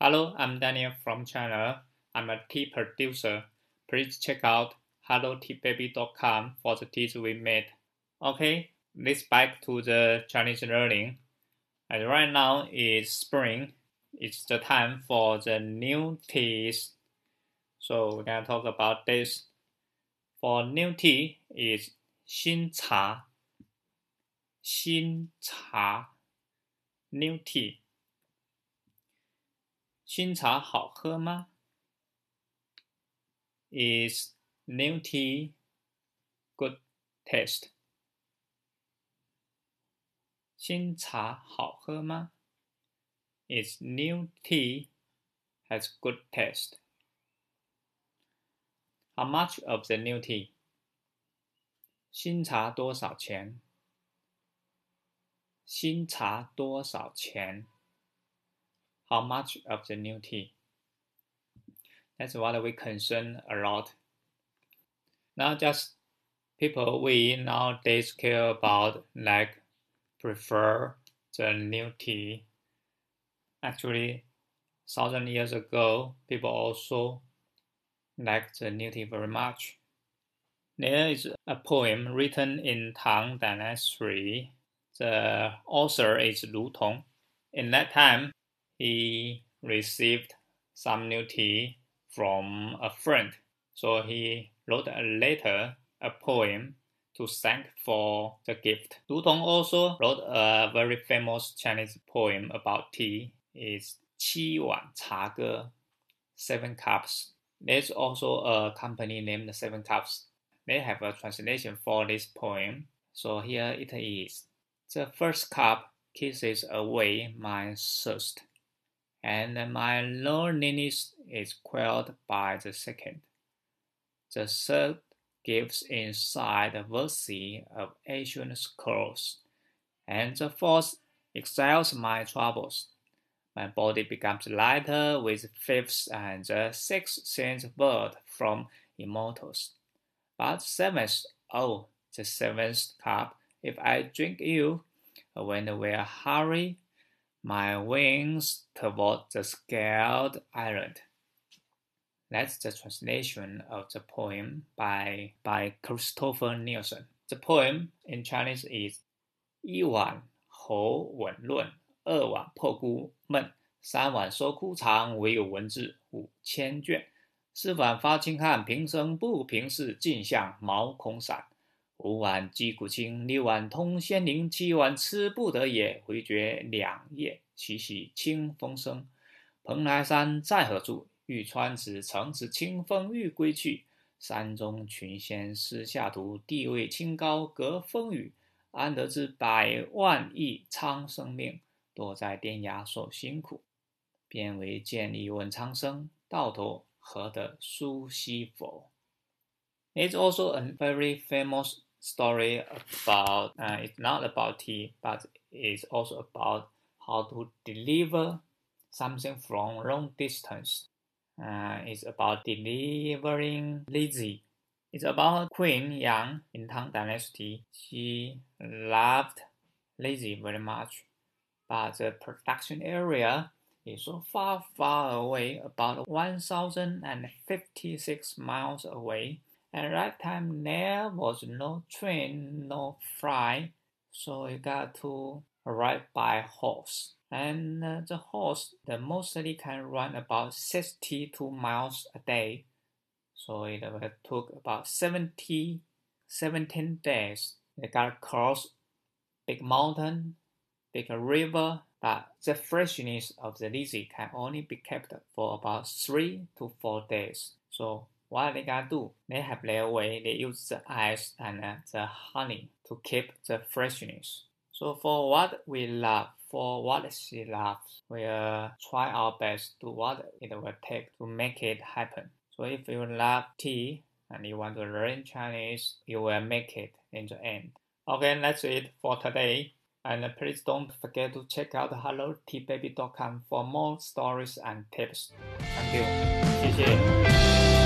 Hello, I'm Daniel from China. I'm a tea producer. Please check out helloteababy.com for the teas we made. Okay, let's back to the Chinese learning. And right now is spring. It's the time for the new teas. So we're gonna talk about this. For new tea is 新茶,新茶 new tea. 新茶好喝吗？Is new tea good taste? 新茶好喝吗？Is new tea has good taste? How much of the new tea? 新茶多少钱？新茶多少钱 ？How much of the new tea? That's what we concern a lot. Not just people we nowadays care about, like prefer the new tea. Actually, thousand years ago, people also liked the new tea very much. There is a poem written in Tang Dynasty the author is Lu Tong. In that time, he received some new tea from a friend. So he wrote a letter, a poem to thank for the gift. Lu Tong also wrote a very famous Chinese poem about tea. It's Qi Wan Cha Ge, Seven Cups. There's also a company named Seven Cups. They have a translation for this poem. So here it is. The first cup kisses away my thirst and my loneliness is quelled by the second. The third gives inside the mercy of ancient scrolls, and the fourth excels my troubles. My body becomes lighter with fifths, and the sixth sends word from immortals. But seventh, oh, the seventh cup if I drink you, when we are hurry my wings toward the scaled island. That's the translation of the poem by, by Christopher Nielsen. The poem in Chinese is 一碗喉吻论，二碗破孤闷，三碗收枯肠，唯有文字五千卷。四碗发清汗，平生不平事，尽向毛孔散。 五碗击鼓清，六碗通仙灵，七碗吃不得也。回绝两夜，七夕清风生。蓬莱山在何处？玉川子，城池清风欲归去。山中群仙私下图，地位清高隔风雨。安得知百万亿苍生命，躲在天涯受辛苦。便为见利问苍生，到头何得苏西佛？It's also a very famous story about uh, it's not about tea, but it's also about how to deliver something from long distance. Uh, it's about delivering Lizzie. It's about Queen Yang in Tang Dynasty. She loved Lizzie very much, but the production area is so far, far away, about 1,056 miles away at that time, there was no train, no flight, so you got to ride by horse. And uh, the horse, the mostly can run about 62 miles a day. So it took about 70, 17 days. They got across big mountain, big river, but the freshness of the lizzie can only be kept for about three to four days. So what they gotta do? They have their way. They use the ice and uh, the honey to keep the freshness. So for what we love, for what she loves, we'll try our best to what it will take to make it happen. So if you love tea and you want to learn Chinese, you will make it in the end. Okay, that's it for today. And please don't forget to check out helloteababy.com for more stories and tips. Thank you. 谢谢。